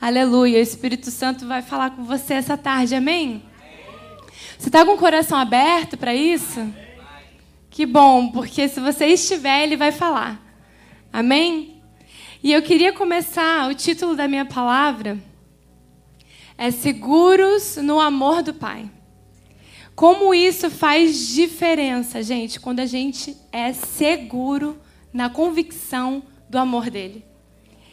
Aleluia. O Espírito Santo vai falar com você essa tarde, amém? Você está com o coração aberto para isso? Que bom, porque se você estiver, ele vai falar. Amém? E eu queria começar, o título da minha palavra é Seguros no Amor do Pai. Como isso faz diferença, gente, quando a gente é seguro na convicção do amor dele.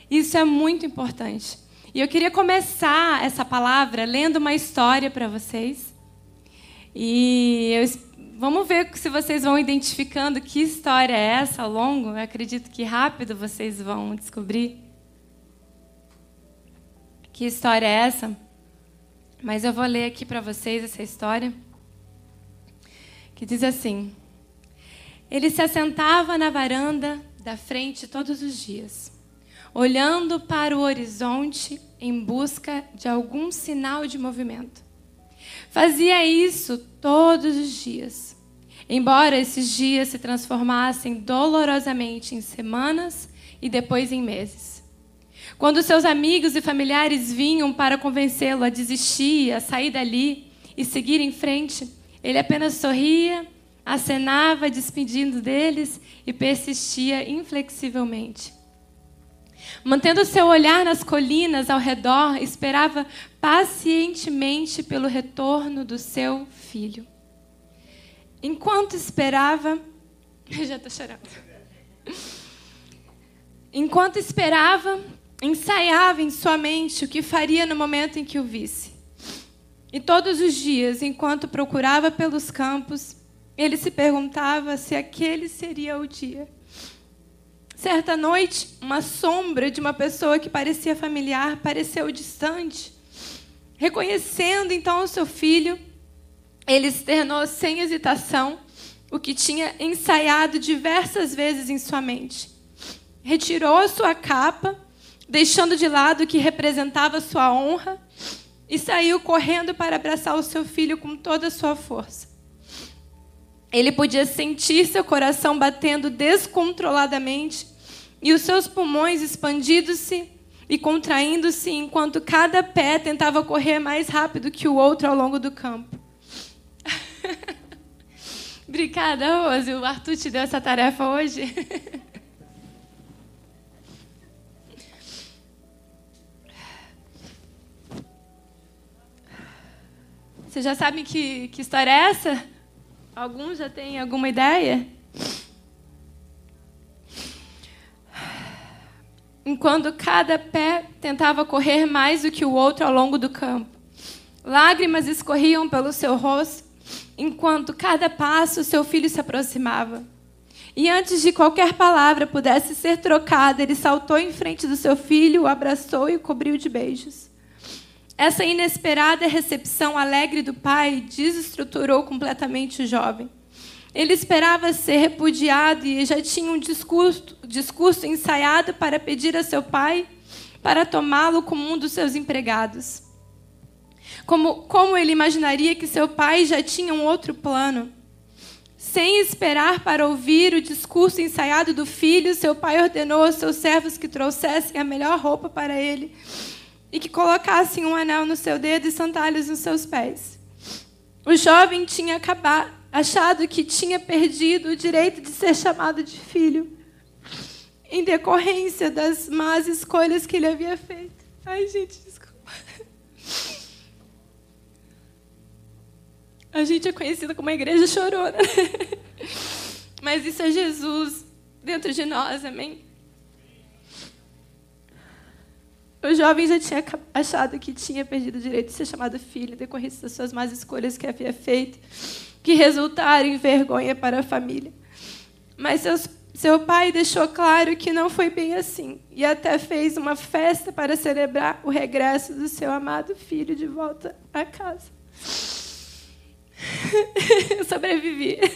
Isso é muito importante. E eu queria começar essa palavra lendo uma história para vocês. E eu, vamos ver se vocês vão identificando que história é essa ao longo. Eu acredito que rápido vocês vão descobrir que história é essa. Mas eu vou ler aqui para vocês essa história que diz assim: Ele se assentava na varanda da frente todos os dias, olhando para o horizonte em busca de algum sinal de movimento. Fazia isso todos os dias, embora esses dias se transformassem dolorosamente em semanas e depois em meses. Quando seus amigos e familiares vinham para convencê-lo a desistir, a sair dali e seguir em frente, ele apenas sorria, acenava, despedindo deles e persistia inflexivelmente. Mantendo seu olhar nas colinas ao redor, esperava pacientemente pelo retorno do seu filho. Enquanto esperava. Eu já estou chorando. Enquanto esperava, ensaiava em sua mente o que faria no momento em que o visse. E todos os dias, enquanto procurava pelos campos, ele se perguntava se aquele seria o dia. Certa noite, uma sombra de uma pessoa que parecia familiar pareceu distante. Reconhecendo então o seu filho, ele externou sem hesitação o que tinha ensaiado diversas vezes em sua mente. Retirou sua capa, deixando de lado o que representava sua honra, e saiu correndo para abraçar o seu filho com toda a sua força. Ele podia sentir seu coração batendo descontroladamente e os seus pulmões expandindo-se e contraindo-se enquanto cada pé tentava correr mais rápido que o outro ao longo do campo. Obrigada, Rose. O Arthur te deu essa tarefa hoje. Vocês já sabem que, que história é essa? Alguns já têm alguma ideia? Enquanto cada pé tentava correr mais do que o outro ao longo do campo. Lágrimas escorriam pelo seu rosto, enquanto cada passo seu filho se aproximava. E antes de qualquer palavra pudesse ser trocada, ele saltou em frente do seu filho, o abraçou e o cobriu de beijos. Essa inesperada recepção alegre do pai desestruturou completamente o jovem. Ele esperava ser repudiado e já tinha um discurso, discurso ensaiado para pedir a seu pai para tomá-lo como um dos seus empregados. Como, como ele imaginaria que seu pai já tinha um outro plano? Sem esperar para ouvir o discurso ensaiado do filho, seu pai ordenou aos seus servos que trouxessem a melhor roupa para ele e que colocassem um anel no seu dedo e sandálias nos seus pés. O jovem tinha acabado, achado que tinha perdido o direito de ser chamado de filho, em decorrência das más escolhas que ele havia feito. Ai, gente, desculpa. A gente é conhecida como a igreja chorona. Mas isso é Jesus dentro de nós, amém? O jovem já tinha achado que tinha perdido o direito de ser chamado filho, decorrência das suas más escolhas que havia feito, que resultaram em vergonha para a família. Mas seus, seu pai deixou claro que não foi bem assim, e até fez uma festa para celebrar o regresso do seu amado filho de volta à casa. Eu sobrevivi.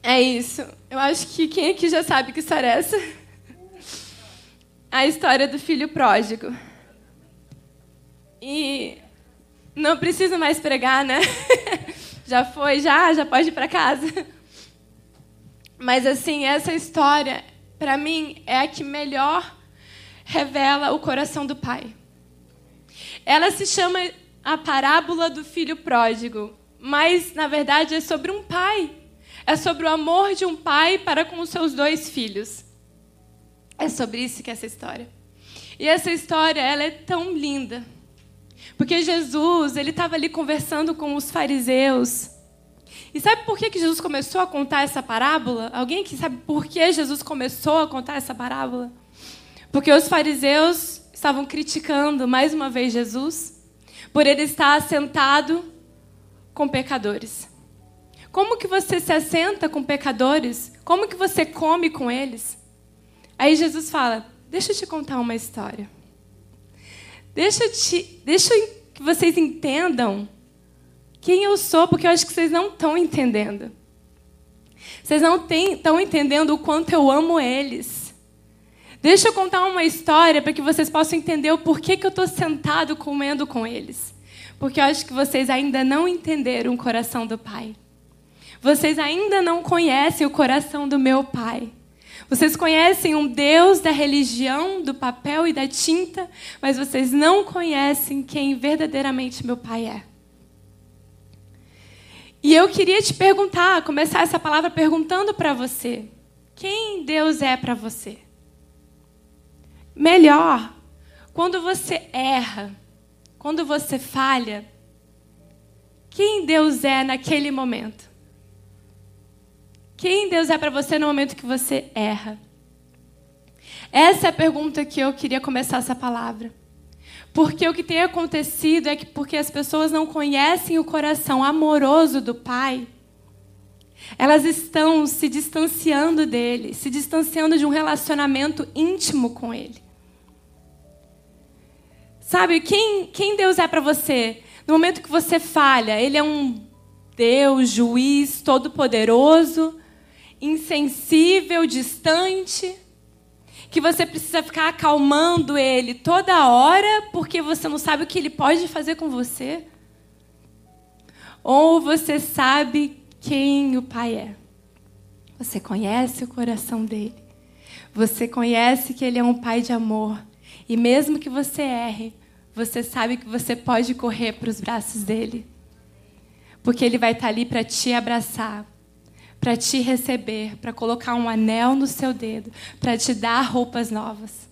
É isso. Eu acho que quem aqui já sabe que história é essa? A história do filho pródigo. E não preciso mais pregar, né? já foi, já, já pode ir para casa. Mas assim, essa história, para mim, é a que melhor revela o coração do pai. Ela se chama a parábola do filho pródigo, mas na verdade é sobre um pai. É sobre o amor de um pai para com os seus dois filhos. É sobre isso que é essa história. E essa história, ela é tão linda. Porque Jesus, ele estava ali conversando com os fariseus. E sabe por que, que Jesus começou a contar essa parábola? Alguém que sabe por que Jesus começou a contar essa parábola? Porque os fariseus estavam criticando mais uma vez Jesus por ele estar sentado com pecadores. Como que você se assenta com pecadores? Como que você come com eles? Aí Jesus fala: Deixa eu te contar uma história. Deixa, eu te, deixa que vocês entendam quem eu sou, porque eu acho que vocês não estão entendendo. Vocês não estão entendendo o quanto eu amo eles. Deixa eu contar uma história para que vocês possam entender o porquê que eu estou sentado comendo com eles. Porque eu acho que vocês ainda não entenderam o coração do Pai. Vocês ainda não conhecem o coração do meu Pai. Vocês conhecem um Deus da religião, do papel e da tinta, mas vocês não conhecem quem verdadeiramente meu Pai é. E eu queria te perguntar, começar essa palavra perguntando para você: quem Deus é para você? Melhor, quando você erra, quando você falha, quem Deus é naquele momento? Quem Deus é para você no momento que você erra? Essa é a pergunta que eu queria começar essa palavra. Porque o que tem acontecido é que porque as pessoas não conhecem o coração amoroso do Pai, elas estão se distanciando dele, se distanciando de um relacionamento íntimo com ele. Sabe, quem, quem Deus é para você? No momento que você falha, ele é um Deus, juiz, todo-poderoso, insensível, distante, que você precisa ficar acalmando ele toda hora porque você não sabe o que ele pode fazer com você? Ou você sabe quem o Pai é? Você conhece o coração dele. Você conhece que ele é um Pai de amor. E mesmo que você erre, você sabe que você pode correr para os braços dele. Porque ele vai estar ali para te abraçar para te receber, para colocar um anel no seu dedo, para te dar roupas novas.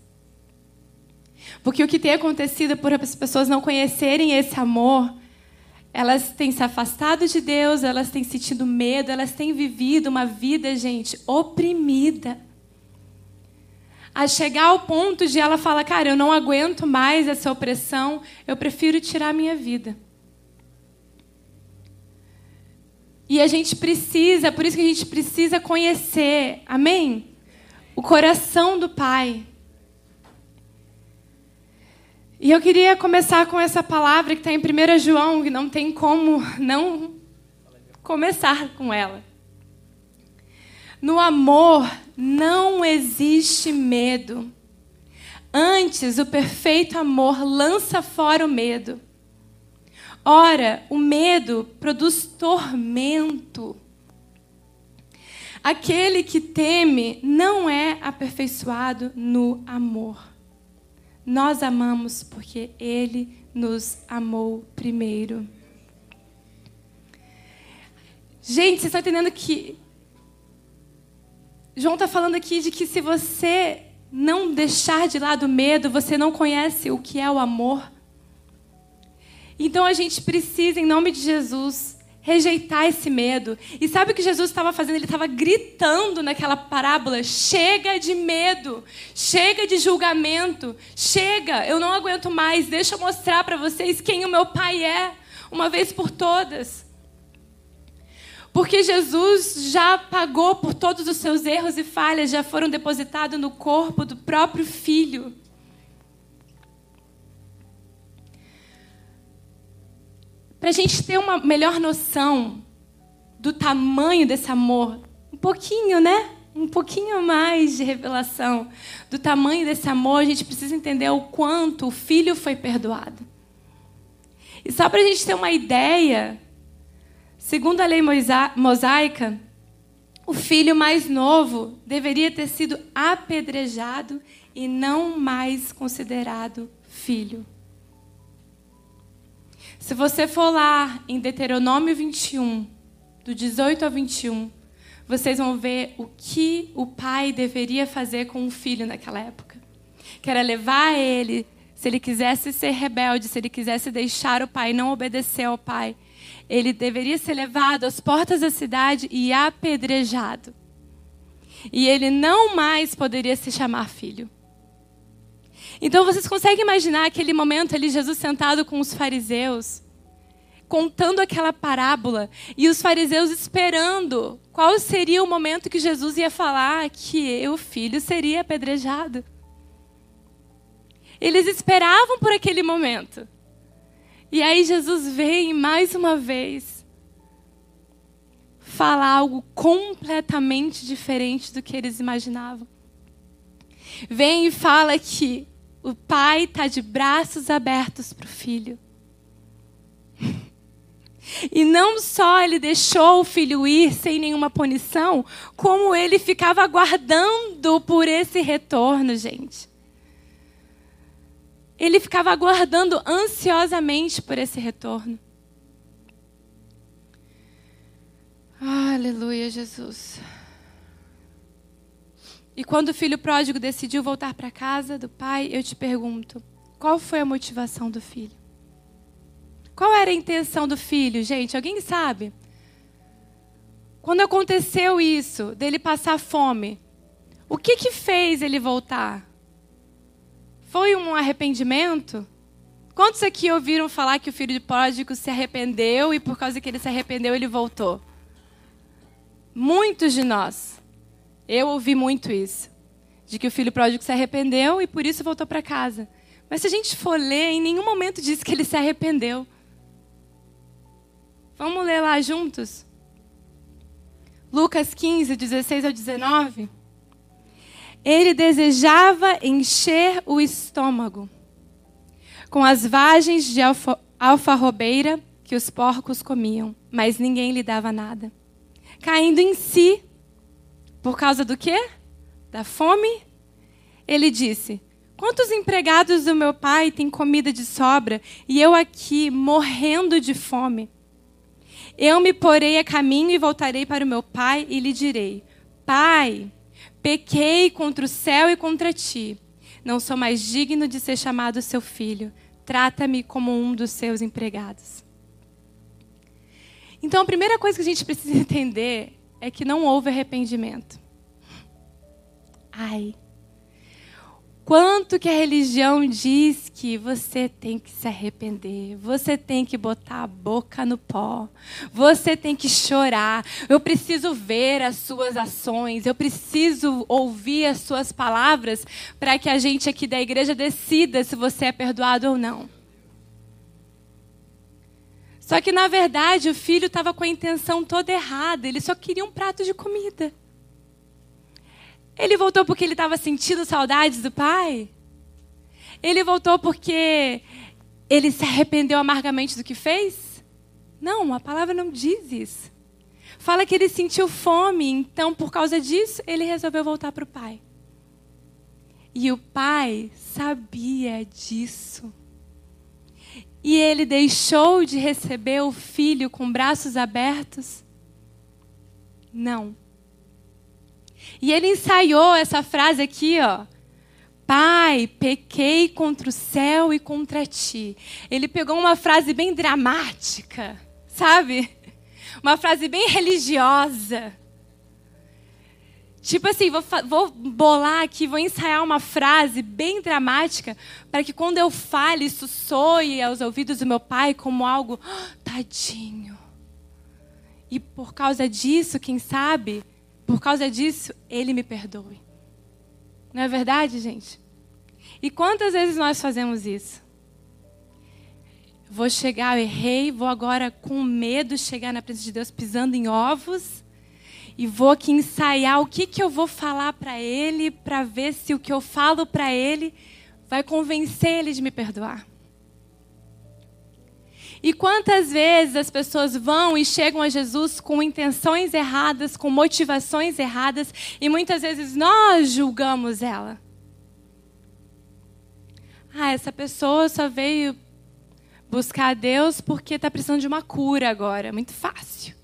Porque o que tem acontecido por as pessoas não conhecerem esse amor, elas têm se afastado de Deus, elas têm sentido medo, elas têm vivido uma vida, gente, oprimida. A chegar ao ponto de ela falar, cara, eu não aguento mais essa opressão, eu prefiro tirar a minha vida. E a gente precisa, por isso que a gente precisa conhecer, amém? O coração do Pai. E eu queria começar com essa palavra que está em 1 João, que não tem como não começar com ela. No amor não existe medo. Antes, o perfeito amor lança fora o medo. Ora, o medo produz tormento. Aquele que teme não é aperfeiçoado no amor. Nós amamos porque ele nos amou primeiro. Gente, vocês estão entendendo que João está falando aqui de que se você não deixar de lado o medo, você não conhece o que é o amor. Então a gente precisa, em nome de Jesus, rejeitar esse medo. E sabe o que Jesus estava fazendo? Ele estava gritando naquela parábola: chega de medo, chega de julgamento, chega, eu não aguento mais, deixa eu mostrar para vocês quem o meu Pai é, uma vez por todas. Porque Jesus já pagou por todos os seus erros e falhas, já foram depositados no corpo do próprio Filho. Para a gente ter uma melhor noção do tamanho desse amor, um pouquinho, né? Um pouquinho mais de revelação do tamanho desse amor, a gente precisa entender o quanto o filho foi perdoado. E só para a gente ter uma ideia, segundo a lei mosaica, o filho mais novo deveria ter sido apedrejado e não mais considerado filho. Se você for lá em Deuteronômio 21, do 18 ao 21, vocês vão ver o que o pai deveria fazer com o filho naquela época. Que era levar ele, se ele quisesse ser rebelde, se ele quisesse deixar o pai, não obedecer ao pai, ele deveria ser levado às portas da cidade e apedrejado. E ele não mais poderia se chamar filho. Então vocês conseguem imaginar aquele momento ali, Jesus sentado com os fariseus, contando aquela parábola, e os fariseus esperando qual seria o momento que Jesus ia falar que o filho seria apedrejado. Eles esperavam por aquele momento. E aí Jesus vem mais uma vez falar algo completamente diferente do que eles imaginavam. Vem e fala que o pai está de braços abertos para o filho. E não só ele deixou o filho ir sem nenhuma punição, como ele ficava aguardando por esse retorno, gente. Ele ficava aguardando ansiosamente por esse retorno. Aleluia, Jesus. E quando o filho pródigo decidiu voltar para casa do pai, eu te pergunto: qual foi a motivação do filho? Qual era a intenção do filho, gente? Alguém sabe? Quando aconteceu isso, dele passar fome, o que que fez ele voltar? Foi um arrependimento? Quantos aqui ouviram falar que o filho de pródigo se arrependeu e por causa que ele se arrependeu ele voltou? Muitos de nós. Eu ouvi muito isso. De que o filho pródigo se arrependeu e por isso voltou para casa. Mas se a gente for ler, em nenhum momento diz que ele se arrependeu. Vamos ler lá juntos? Lucas 15, 16 ao 19. Ele desejava encher o estômago com as vagens de alfa, alfarrobeira que os porcos comiam, mas ninguém lhe dava nada. Caindo em si, por causa do quê? Da fome? Ele disse: Quantos empregados do meu pai têm comida de sobra e eu aqui morrendo de fome? Eu me porei a caminho e voltarei para o meu pai e lhe direi: Pai, pequei contra o céu e contra ti. Não sou mais digno de ser chamado seu filho. Trata-me como um dos seus empregados. Então, a primeira coisa que a gente precisa entender é que não houve arrependimento. Ai. Quanto que a religião diz que você tem que se arrepender, você tem que botar a boca no pó, você tem que chorar. Eu preciso ver as suas ações, eu preciso ouvir as suas palavras para que a gente aqui da igreja decida se você é perdoado ou não. Só que, na verdade, o filho estava com a intenção toda errada. Ele só queria um prato de comida. Ele voltou porque ele estava sentindo saudades do pai? Ele voltou porque ele se arrependeu amargamente do que fez? Não, a palavra não diz isso. Fala que ele sentiu fome, então por causa disso ele resolveu voltar para o pai. E o pai sabia disso. E ele deixou de receber o filho com braços abertos? Não. E ele ensaiou essa frase aqui, ó. Pai, pequei contra o céu e contra ti. Ele pegou uma frase bem dramática, sabe? Uma frase bem religiosa. Tipo assim, vou, vou, bolar aqui, vou ensaiar uma frase bem dramática para que quando eu fale, isso soe aos ouvidos do meu pai como algo, oh, tadinho. E por causa disso, quem sabe, por causa disso, ele me perdoe. Não é verdade, gente? E quantas vezes nós fazemos isso? Vou chegar, eu errei, vou agora com medo chegar na presença de Deus pisando em ovos e vou aqui ensaiar o que, que eu vou falar para ele, para ver se o que eu falo para ele vai convencer ele de me perdoar. E quantas vezes as pessoas vão e chegam a Jesus com intenções erradas, com motivações erradas, e muitas vezes nós julgamos ela. Ah, essa pessoa só veio buscar a Deus porque está precisando de uma cura agora. Muito fácil.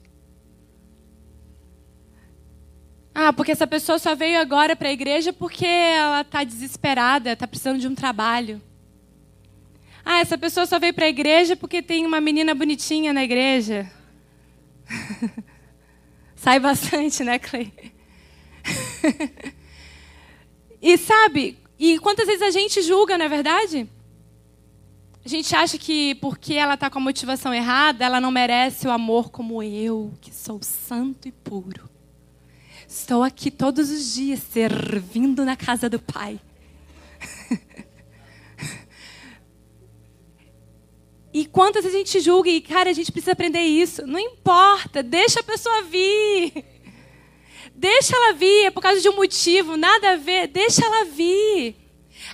Ah, porque essa pessoa só veio agora para a igreja porque ela está desesperada, está precisando de um trabalho. Ah, essa pessoa só veio para a igreja porque tem uma menina bonitinha na igreja. Sai bastante, né, Clay? e sabe, e quantas vezes a gente julga, não é verdade? A gente acha que porque ela está com a motivação errada, ela não merece o amor como eu, que sou santo e puro. Estou aqui todos os dias servindo na casa do Pai. E quantas a gente julga e, cara, a gente precisa aprender isso. Não importa, deixa a pessoa vir. Deixa ela vir, é por causa de um motivo, nada a ver, deixa ela vir.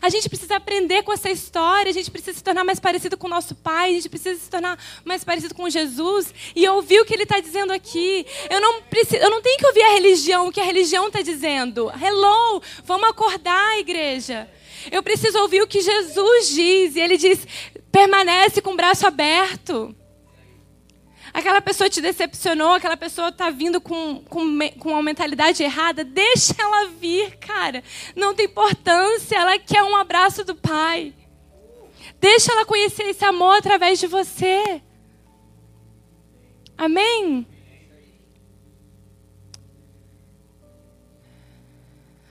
A gente precisa aprender com essa história, a gente precisa se tornar mais parecido com o nosso Pai, a gente precisa se tornar mais parecido com Jesus e ouvir o que Ele está dizendo aqui. Eu não, preciso, eu não tenho que ouvir a religião, o que a religião está dizendo. Hello, vamos acordar, igreja. Eu preciso ouvir o que Jesus diz. E ele diz: permanece com o braço aberto. Aquela pessoa te decepcionou, aquela pessoa está vindo com, com, com uma mentalidade errada, deixa ela vir, cara. Não tem importância, ela quer um abraço do Pai. Deixa ela conhecer esse amor através de você. Amém?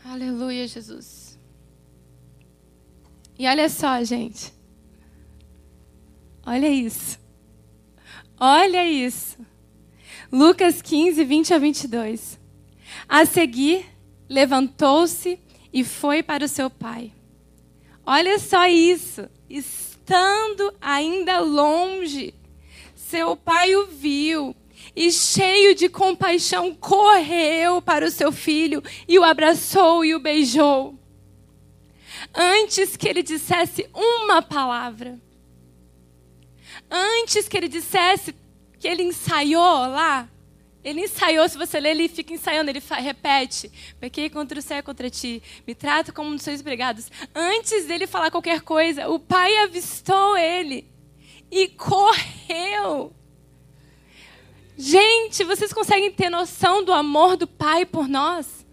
Aleluia, Jesus. E olha só, gente. Olha isso. Olha isso. Lucas 15, 20 a 22. A seguir, levantou-se e foi para o seu pai. Olha só isso. Estando ainda longe, seu pai o viu e, cheio de compaixão, correu para o seu filho e o abraçou e o beijou antes que ele dissesse uma palavra. Antes que ele dissesse que ele ensaiou lá, ele ensaiou, se você ler, ele fica ensaiando, ele repete: Pequei contra o céu contra ti, me trato como um dos seus empregados. Antes dele falar qualquer coisa, o pai avistou ele e correu. Gente, vocês conseguem ter noção do amor do pai por nós?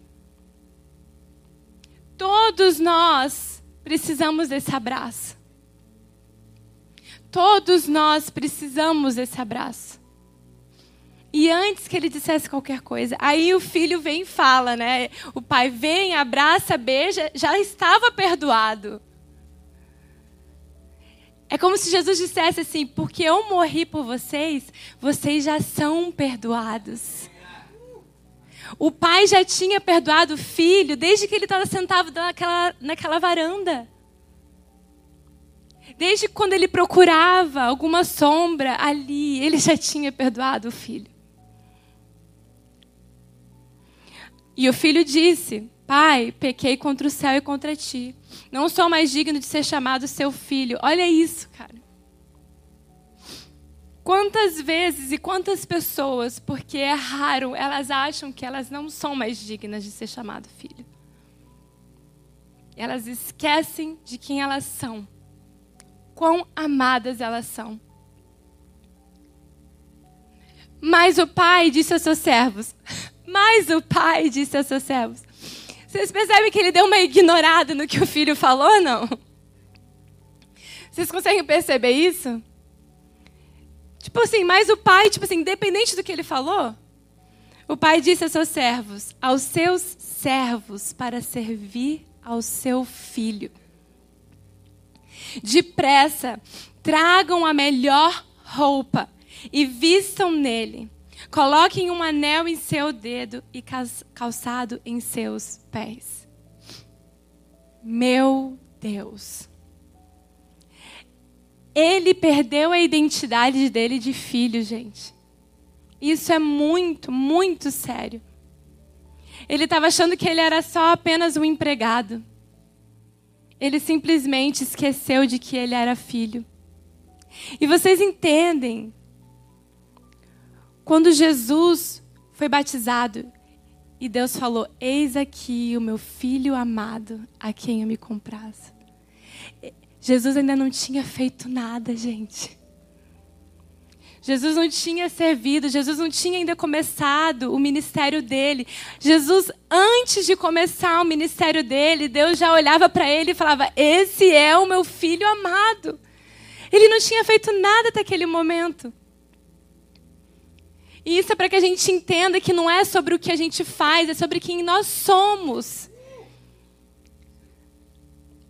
Todos nós precisamos desse abraço. Todos nós precisamos desse abraço. E antes que ele dissesse qualquer coisa, aí o filho vem e fala, né? O pai vem, abraça, beija, já estava perdoado. É como se Jesus dissesse assim: porque eu morri por vocês, vocês já são perdoados. O pai já tinha perdoado o filho desde que ele estava sentado naquela, naquela varanda. Desde quando ele procurava alguma sombra ali, ele já tinha perdoado o filho. E o filho disse: Pai, pequei contra o céu e contra ti. Não sou mais digno de ser chamado seu filho. Olha isso, cara. Quantas vezes e quantas pessoas, porque erraram, elas acham que elas não são mais dignas de ser chamado filho. Elas esquecem de quem elas são. Quão amadas elas são. Mas o pai disse aos seus servos. Mas o pai disse aos seus servos. Vocês percebem que ele deu uma ignorada no que o filho falou, não? Vocês conseguem perceber isso? Tipo assim, mas o pai, tipo assim, independente do que ele falou, o pai disse a seus servos, aos seus servos, para servir ao seu filho. Depressa, tragam a melhor roupa e vistam nele. Coloquem um anel em seu dedo e calçado em seus pés. Meu Deus. Ele perdeu a identidade dele de filho, gente. Isso é muito, muito sério. Ele estava achando que ele era só apenas um empregado. Ele simplesmente esqueceu de que ele era filho. E vocês entendem? Quando Jesus foi batizado e Deus falou: Eis aqui o meu filho amado, a quem eu me comprazo. Jesus ainda não tinha feito nada, gente. Jesus não tinha servido, Jesus não tinha ainda começado o ministério dele. Jesus, antes de começar o ministério dele, Deus já olhava para ele e falava: Esse é o meu filho amado. Ele não tinha feito nada até aquele momento. E isso é para que a gente entenda que não é sobre o que a gente faz, é sobre quem nós somos.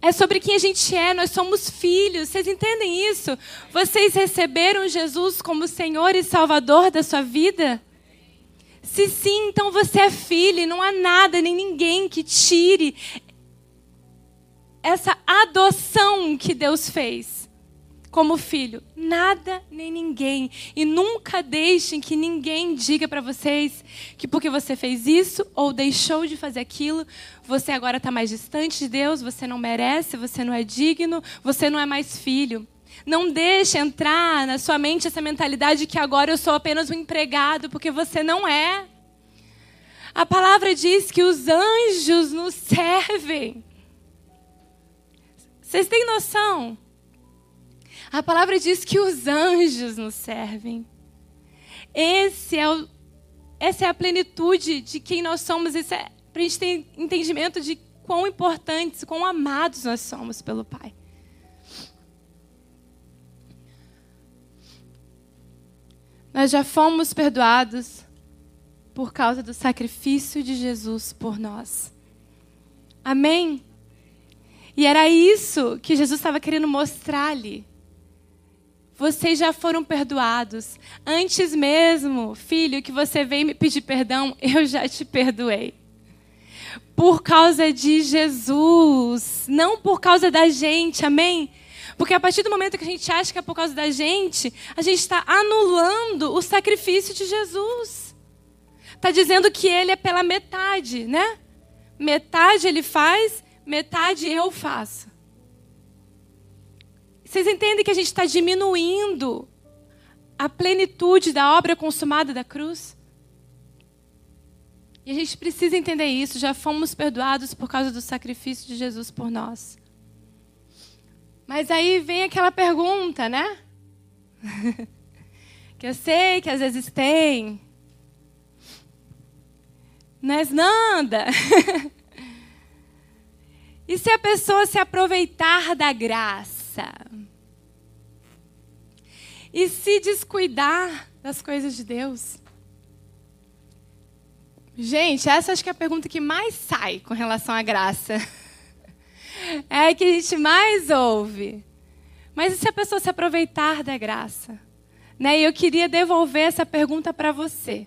É sobre quem a gente é, nós somos filhos. Vocês entendem isso? Vocês receberam Jesus como Senhor e Salvador da sua vida? Se sim, então você é filho e não há nada nem ninguém que tire essa adoção que Deus fez como filho. Nada nem ninguém. E nunca deixem que ninguém diga para vocês que porque você fez isso ou deixou de fazer aquilo, você agora está mais distante de Deus, você não merece, você não é digno, você não é mais filho. Não deixe entrar na sua mente essa mentalidade que agora eu sou apenas um empregado, porque você não é. A palavra diz que os anjos nos servem. Vocês têm noção? A palavra diz que os anjos nos servem. Esse é o, essa é a plenitude de quem nós somos. Isso é para a gente ter entendimento de quão importantes, quão amados nós somos pelo Pai. Nós já fomos perdoados por causa do sacrifício de Jesus por nós. Amém? E era isso que Jesus estava querendo mostrar ali. Vocês já foram perdoados. Antes mesmo, filho, que você veio me pedir perdão, eu já te perdoei. Por causa de Jesus, não por causa da gente, amém? Porque a partir do momento que a gente acha que é por causa da gente, a gente está anulando o sacrifício de Jesus. Está dizendo que ele é pela metade, né? Metade ele faz, metade eu faço. Vocês entendem que a gente está diminuindo a plenitude da obra consumada da cruz? E a gente precisa entender isso. Já fomos perdoados por causa do sacrifício de Jesus por nós. Mas aí vem aquela pergunta, né? que eu sei que às vezes tem. Mas nada. e se a pessoa se aproveitar da graça? E se descuidar das coisas de Deus? Gente, essa acho que é a pergunta que mais sai com relação à graça. É a que a gente mais ouve. Mas e se a pessoa se aproveitar da graça? Né? E eu queria devolver essa pergunta para você.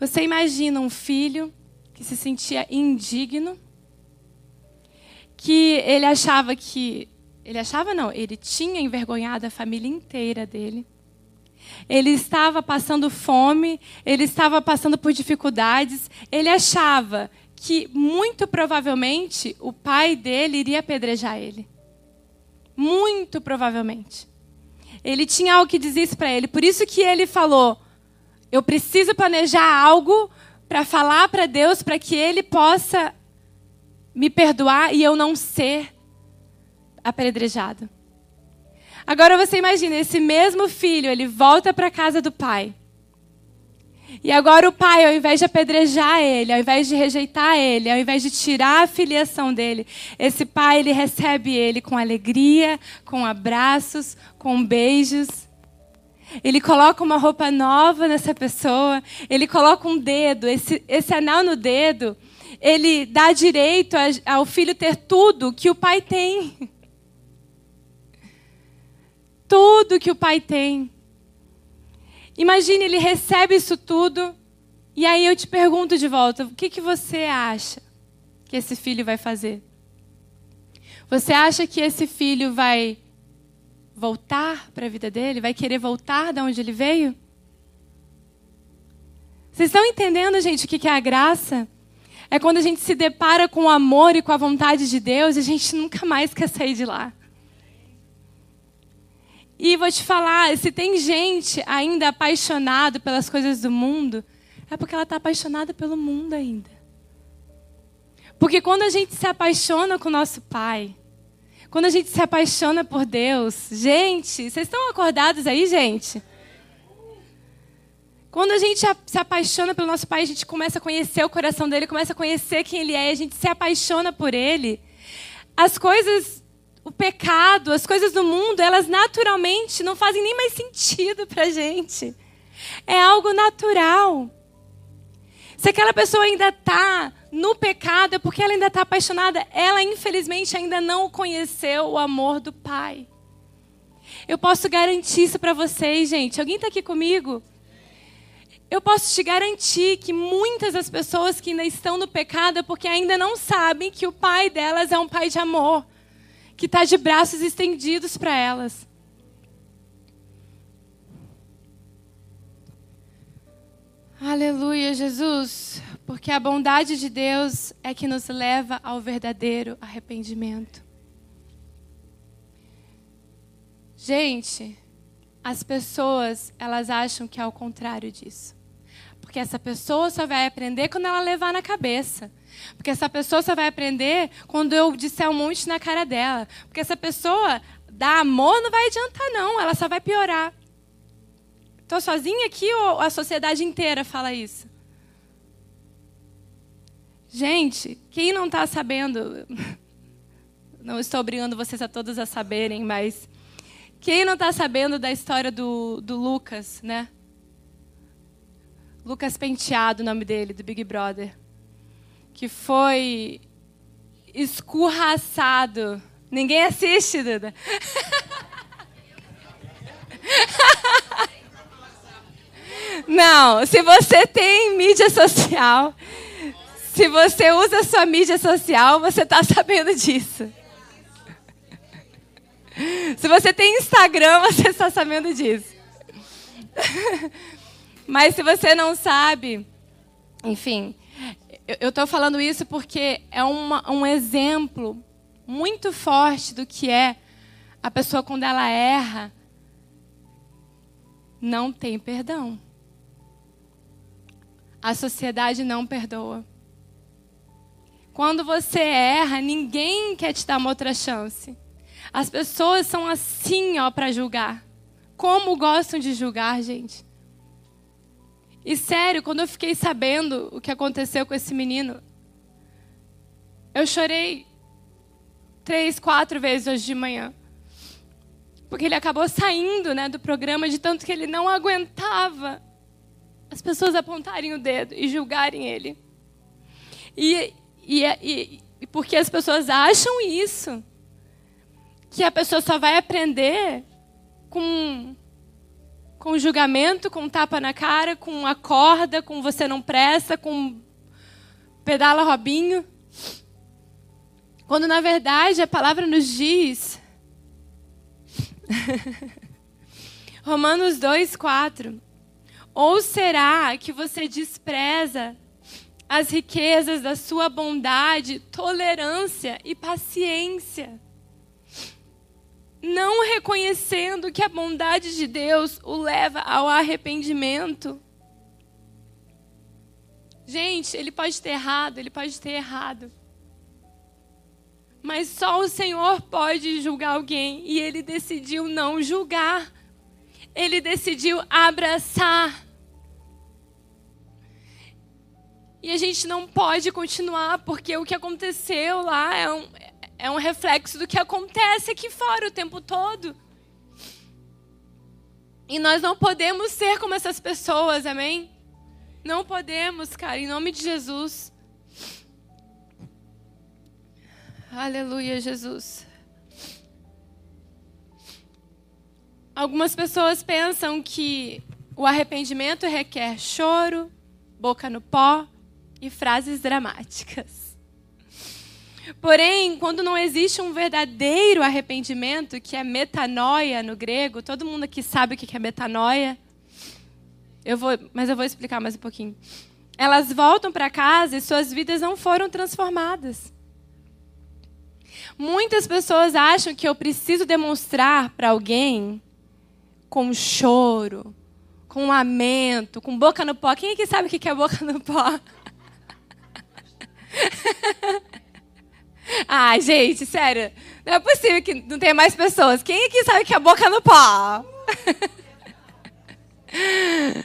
Você imagina um filho que se sentia indigno que ele achava que. Ele achava não, ele tinha envergonhado a família inteira dele. Ele estava passando fome, ele estava passando por dificuldades. Ele achava que, muito provavelmente, o pai dele iria apedrejar ele. Muito provavelmente. Ele tinha algo que dizer isso para ele. Por isso que ele falou: Eu preciso planejar algo para falar para Deus, para que ele possa me perdoar e eu não ser apedrejado. Agora você imagina, esse mesmo filho, ele volta para a casa do pai. E agora o pai, ao invés de apedrejar ele, ao invés de rejeitar ele, ao invés de tirar a filiação dele, esse pai ele recebe ele com alegria, com abraços, com beijos. Ele coloca uma roupa nova nessa pessoa, ele coloca um dedo, esse, esse anel no dedo ele dá direito ao filho ter tudo que o pai tem. Tudo que o pai tem. Imagine, ele recebe isso tudo, e aí eu te pergunto de volta: o que, que você acha que esse filho vai fazer? Você acha que esse filho vai voltar para a vida dele? Vai querer voltar de onde ele veio? Vocês estão entendendo, gente, o que é a graça? É quando a gente se depara com o amor e com a vontade de Deus e a gente nunca mais quer sair de lá. E vou te falar, se tem gente ainda apaixonada pelas coisas do mundo, é porque ela está apaixonada pelo mundo ainda. Porque quando a gente se apaixona com o nosso Pai, quando a gente se apaixona por Deus, gente, vocês estão acordados aí, gente? Quando a gente se apaixona pelo nosso Pai, a gente começa a conhecer o coração dele, começa a conhecer quem ele é, a gente se apaixona por ele. As coisas, o pecado, as coisas do mundo, elas naturalmente não fazem nem mais sentido pra gente. É algo natural. Se aquela pessoa ainda está no pecado, é porque ela ainda está apaixonada. Ela, infelizmente, ainda não conheceu o amor do Pai. Eu posso garantir isso para vocês, gente. Alguém está aqui comigo? Eu posso te garantir que muitas das pessoas que ainda estão no pecado é porque ainda não sabem que o pai delas é um pai de amor, que está de braços estendidos para elas. Aleluia, Jesus, porque a bondade de Deus é que nos leva ao verdadeiro arrependimento. Gente, as pessoas, elas acham que é o contrário disso. Porque essa pessoa só vai aprender quando ela levar na cabeça. Porque essa pessoa só vai aprender quando eu disser um monte na cara dela. Porque essa pessoa dar amor não vai adiantar, não. Ela só vai piorar. Estou sozinha aqui ou a sociedade inteira fala isso? Gente, quem não está sabendo, não estou obrigando vocês a todos a saberem, mas quem não está sabendo da história do, do Lucas, né? Lucas Penteado, o nome dele, do Big Brother, que foi escurraçado. Ninguém assiste, Duda. Não, se você tem mídia social, se você usa sua mídia social, você está sabendo disso. Se você tem Instagram, você está sabendo disso. Mas se você não sabe, enfim, eu estou falando isso porque é uma, um exemplo muito forte do que é a pessoa quando ela erra, não tem perdão. A sociedade não perdoa. Quando você erra, ninguém quer te dar uma outra chance. As pessoas são assim, ó, para julgar. Como gostam de julgar, gente. E sério, quando eu fiquei sabendo o que aconteceu com esse menino, eu chorei três, quatro vezes hoje de manhã. Porque ele acabou saindo né, do programa de tanto que ele não aguentava as pessoas apontarem o dedo e julgarem ele. E, e, e, e porque as pessoas acham isso, que a pessoa só vai aprender com com julgamento, com tapa na cara, com a corda, com você não presta, com pedala Robinho. Quando na verdade a palavra nos diz Romanos 2, 4 ou será que você despreza as riquezas da sua bondade, tolerância e paciência? Não reconhecendo que a bondade de Deus o leva ao arrependimento. Gente, ele pode ter errado, ele pode ter errado. Mas só o Senhor pode julgar alguém e ele decidiu não julgar. Ele decidiu abraçar E a gente não pode continuar, porque o que aconteceu lá é um, é um reflexo do que acontece aqui fora o tempo todo. E nós não podemos ser como essas pessoas, amém? Não podemos, cara, em nome de Jesus. Aleluia, Jesus. Algumas pessoas pensam que o arrependimento requer choro, boca no pó, e frases dramáticas. Porém, quando não existe um verdadeiro arrependimento, que é metanoia no grego, todo mundo aqui sabe o que é metanoia. Eu vou, mas eu vou explicar mais um pouquinho. Elas voltam para casa e suas vidas não foram transformadas. Muitas pessoas acham que eu preciso demonstrar para alguém com choro, com lamento, com boca no pó. Quem aqui sabe o que é boca no pó? Ah, gente, sério. Não é possível que não tenha mais pessoas. Quem aqui sabe que é boca no pó?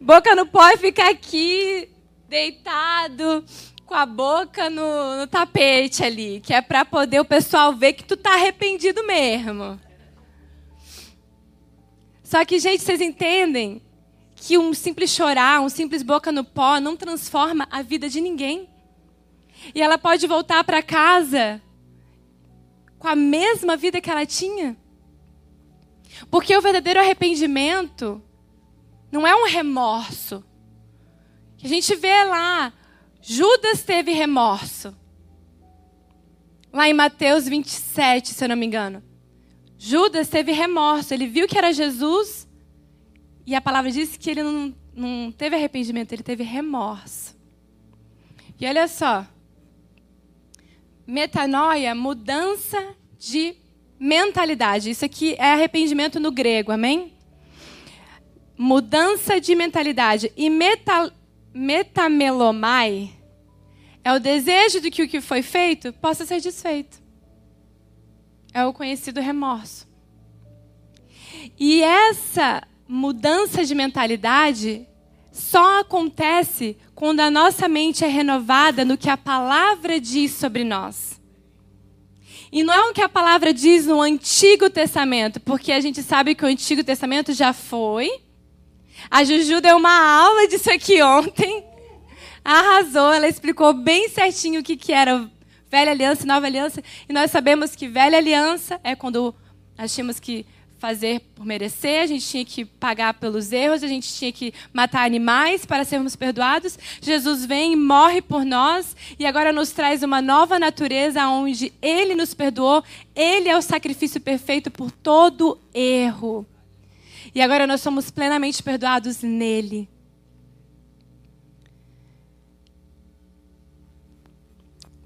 boca no pó é ficar aqui deitado com a boca no, no tapete ali, que é para poder o pessoal ver que tu tá arrependido mesmo. Só que, gente, vocês entendem que um simples chorar, um simples boca no pó não transforma a vida de ninguém. E ela pode voltar para casa com a mesma vida que ela tinha. Porque o verdadeiro arrependimento não é um remorso. A gente vê lá, Judas teve remorso. Lá em Mateus 27, se eu não me engano. Judas teve remorso. Ele viu que era Jesus e a palavra diz que ele não, não teve arrependimento, ele teve remorso. E olha só. Metanoia, mudança de mentalidade. Isso aqui é arrependimento no grego, amém? Mudança de mentalidade. E meta, metamelomai é o desejo de que o que foi feito possa ser desfeito. É o conhecido remorso. E essa mudança de mentalidade só acontece quando a nossa mente é renovada no que a palavra diz sobre nós. E não é o que a palavra diz no Antigo Testamento, porque a gente sabe que o Antigo Testamento já foi. A Juju deu uma aula disso aqui ontem. Arrasou, ela explicou bem certinho o que, que era velha aliança e nova aliança. E nós sabemos que velha aliança é quando tínhamos que fazer por merecer, a gente tinha que pagar pelos erros, a gente tinha que matar animais para sermos perdoados. Jesus vem e morre por nós e agora nos traz uma nova natureza onde ele nos perdoou, ele é o sacrifício perfeito por todo erro. E agora nós somos plenamente perdoados nele.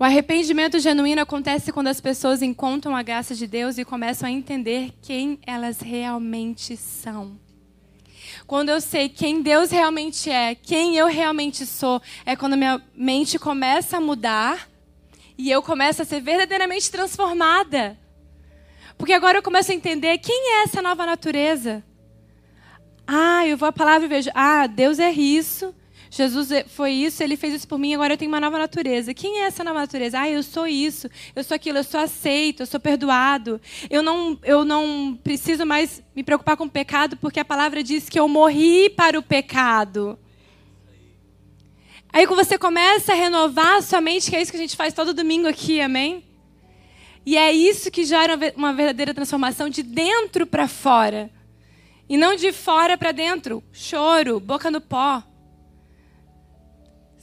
O arrependimento genuíno acontece quando as pessoas encontram a graça de Deus e começam a entender quem elas realmente são. Quando eu sei quem Deus realmente é, quem eu realmente sou, é quando minha mente começa a mudar e eu começo a ser verdadeiramente transformada. Porque agora eu começo a entender quem é essa nova natureza. Ah, eu vou à palavra e vejo, ah, Deus é isso, Jesus foi isso, ele fez isso por mim, agora eu tenho uma nova natureza. Quem é essa nova natureza? Ah, eu sou isso, eu sou aquilo, eu sou aceito, eu sou perdoado. Eu não, eu não preciso mais me preocupar com o pecado, porque a palavra diz que eu morri para o pecado. Aí quando você começa a renovar a sua mente, que é isso que a gente faz todo domingo aqui, amém? E é isso que gera uma verdadeira transformação de dentro para fora. E não de fora para dentro. Choro, boca no pó.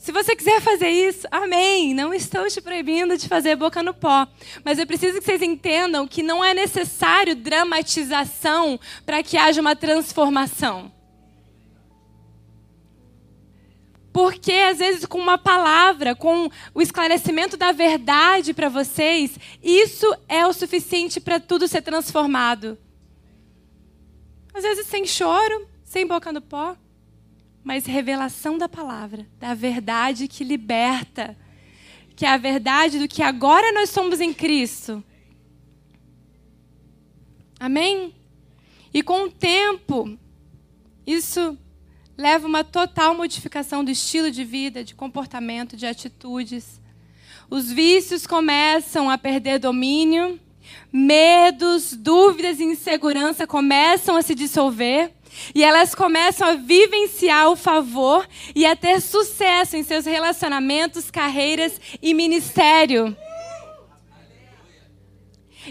Se você quiser fazer isso, amém. Não estou te proibindo de fazer boca no pó. Mas eu preciso que vocês entendam que não é necessário dramatização para que haja uma transformação. Porque, às vezes, com uma palavra, com o esclarecimento da verdade para vocês, isso é o suficiente para tudo ser transformado. Às vezes, sem choro, sem boca no pó mas revelação da palavra, da verdade que liberta, que é a verdade do que agora nós somos em Cristo. Amém? E com o tempo, isso leva uma total modificação do estilo de vida, de comportamento, de atitudes. Os vícios começam a perder domínio, medos, dúvidas e insegurança começam a se dissolver. E elas começam a vivenciar o favor e a ter sucesso em seus relacionamentos, carreiras e ministério.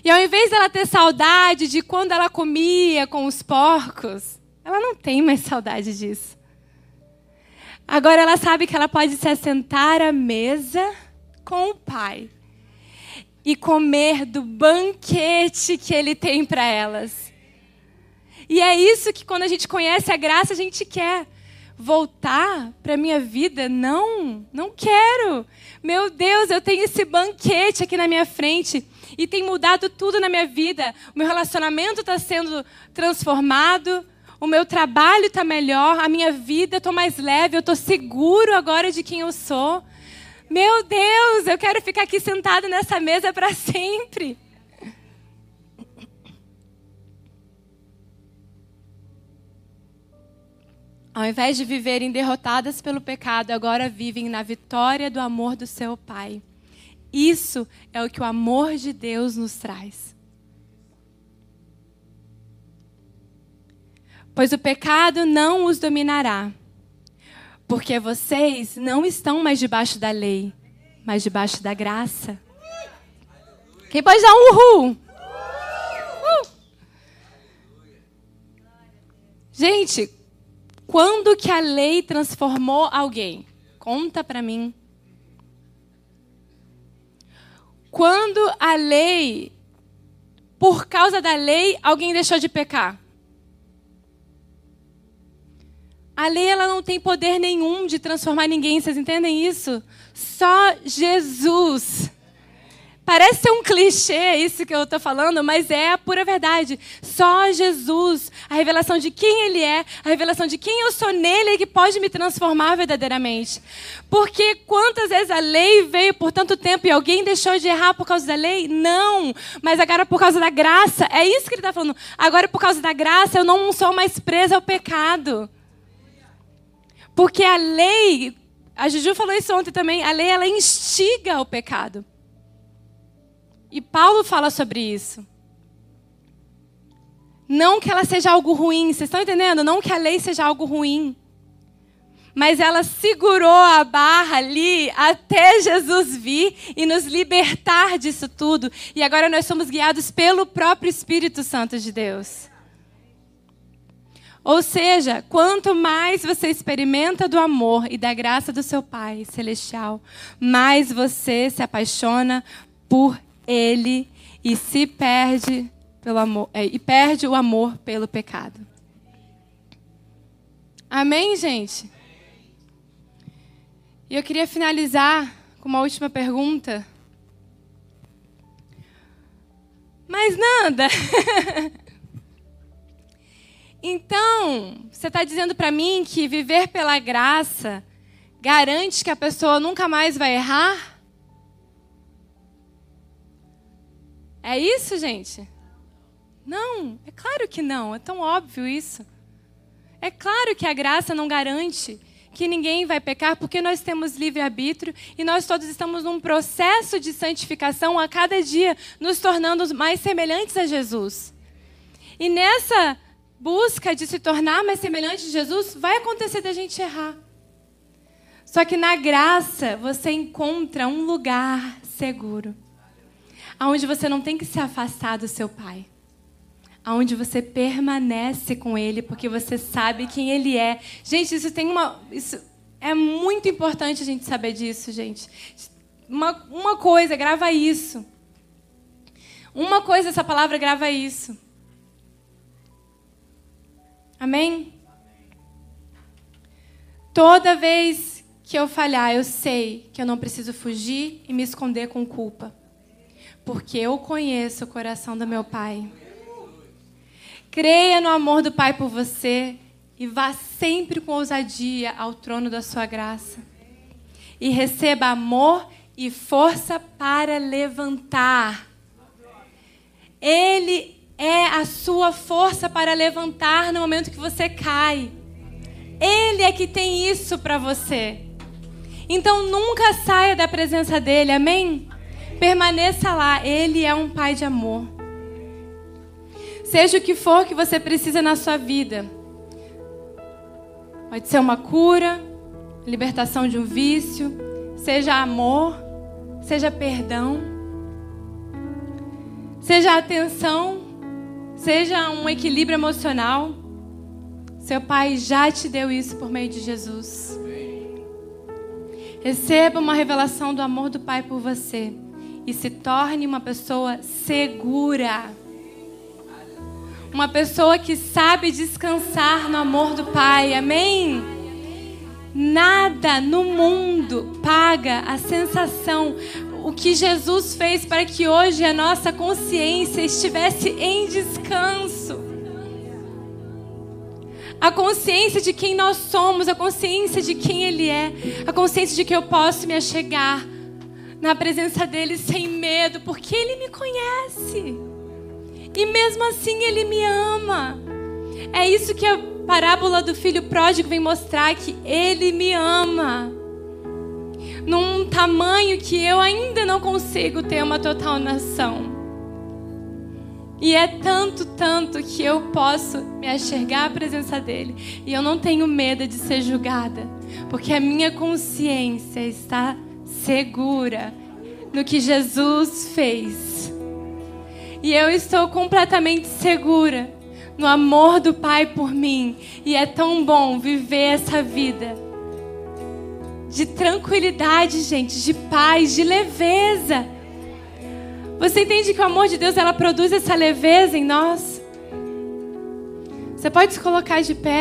E ao invés dela ter saudade de quando ela comia com os porcos, ela não tem mais saudade disso. Agora ela sabe que ela pode se assentar à mesa com o pai e comer do banquete que ele tem para elas. E é isso que quando a gente conhece a graça, a gente quer. Voltar para minha vida? Não, não quero. Meu Deus, eu tenho esse banquete aqui na minha frente e tem mudado tudo na minha vida. O meu relacionamento está sendo transformado, o meu trabalho está melhor, a minha vida estou mais leve, eu estou seguro agora de quem eu sou. Meu Deus, eu quero ficar aqui sentado nessa mesa para sempre. Ao invés de viverem derrotadas pelo pecado, agora vivem na vitória do amor do seu Pai. Isso é o que o amor de Deus nos traz. Pois o pecado não os dominará, porque vocês não estão mais debaixo da lei, mas debaixo da graça. Quem pode dar um uhul? Uh! Gente, quando que a lei transformou alguém? Conta para mim. Quando a lei, por causa da lei, alguém deixou de pecar? A lei ela não tem poder nenhum de transformar ninguém, vocês entendem isso? Só Jesus Parece ser um clichê isso que eu estou falando, mas é a pura verdade. Só Jesus, a revelação de quem Ele é, a revelação de quem eu sou nele é que pode me transformar verdadeiramente. Porque quantas vezes a lei veio por tanto tempo e alguém deixou de errar por causa da lei? Não, mas agora por causa da graça. É isso que ele está falando. Agora por causa da graça eu não sou mais presa ao pecado. Porque a lei, a Juju falou isso ontem também, a lei ela instiga o pecado. E Paulo fala sobre isso. Não que ela seja algo ruim, vocês estão entendendo? Não que a lei seja algo ruim. Mas ela segurou a barra ali até Jesus vir e nos libertar disso tudo. E agora nós somos guiados pelo próprio Espírito Santo de Deus. Ou seja, quanto mais você experimenta do amor e da graça do seu Pai celestial, mais você se apaixona por ele e se perde pelo amor é, e perde o amor pelo pecado. Amém, gente? E eu queria finalizar com uma última pergunta. Mas nada. então, você está dizendo para mim que viver pela graça garante que a pessoa nunca mais vai errar? É isso, gente? Não, é claro que não, é tão óbvio isso. É claro que a graça não garante que ninguém vai pecar, porque nós temos livre-arbítrio e nós todos estamos num processo de santificação a cada dia, nos tornando mais semelhantes a Jesus. E nessa busca de se tornar mais semelhante a Jesus, vai acontecer da gente errar. Só que na graça você encontra um lugar seguro aonde você não tem que se afastar do seu pai. Aonde você permanece com ele porque você sabe quem ele é. Gente, isso tem uma isso é muito importante a gente saber disso, gente. Uma, uma coisa, grava isso. Uma coisa, essa palavra grava isso. Amém? Toda vez que eu falhar, eu sei que eu não preciso fugir e me esconder com culpa porque eu conheço o coração do meu Pai. Creia no amor do Pai por você e vá sempre com ousadia ao trono da sua graça. E receba amor e força para levantar. Ele é a sua força para levantar no momento que você cai. Ele é que tem isso para você. Então nunca saia da presença dele, amém? Permaneça lá, Ele é um Pai de amor. Seja o que for que você precisa na sua vida. Pode ser uma cura, libertação de um vício, seja amor, seja perdão, seja atenção, seja um equilíbrio emocional. Seu Pai já te deu isso por meio de Jesus. Receba uma revelação do amor do Pai por você e se torne uma pessoa segura. Uma pessoa que sabe descansar no amor do Pai. Amém? Nada no mundo paga a sensação, o que Jesus fez para que hoje a nossa consciência estivesse em descanso. A consciência de quem nós somos, a consciência de quem Ele é, a consciência de que eu posso me achegar na presença dele sem medo, porque Ele me conhece. E mesmo assim Ele me ama. É isso que a parábola do filho pródigo vem mostrar: que Ele me ama. Num tamanho que eu ainda não consigo ter uma total nação. E é tanto, tanto que eu posso me enxergar a presença dele. E eu não tenho medo de ser julgada. Porque a minha consciência está segura no que Jesus fez. E eu estou completamente segura no amor do Pai por mim. E é tão bom viver essa vida de tranquilidade, gente, de paz, de leveza. Você entende que o amor de Deus ela produz essa leveza em nós? Você pode se colocar de pé.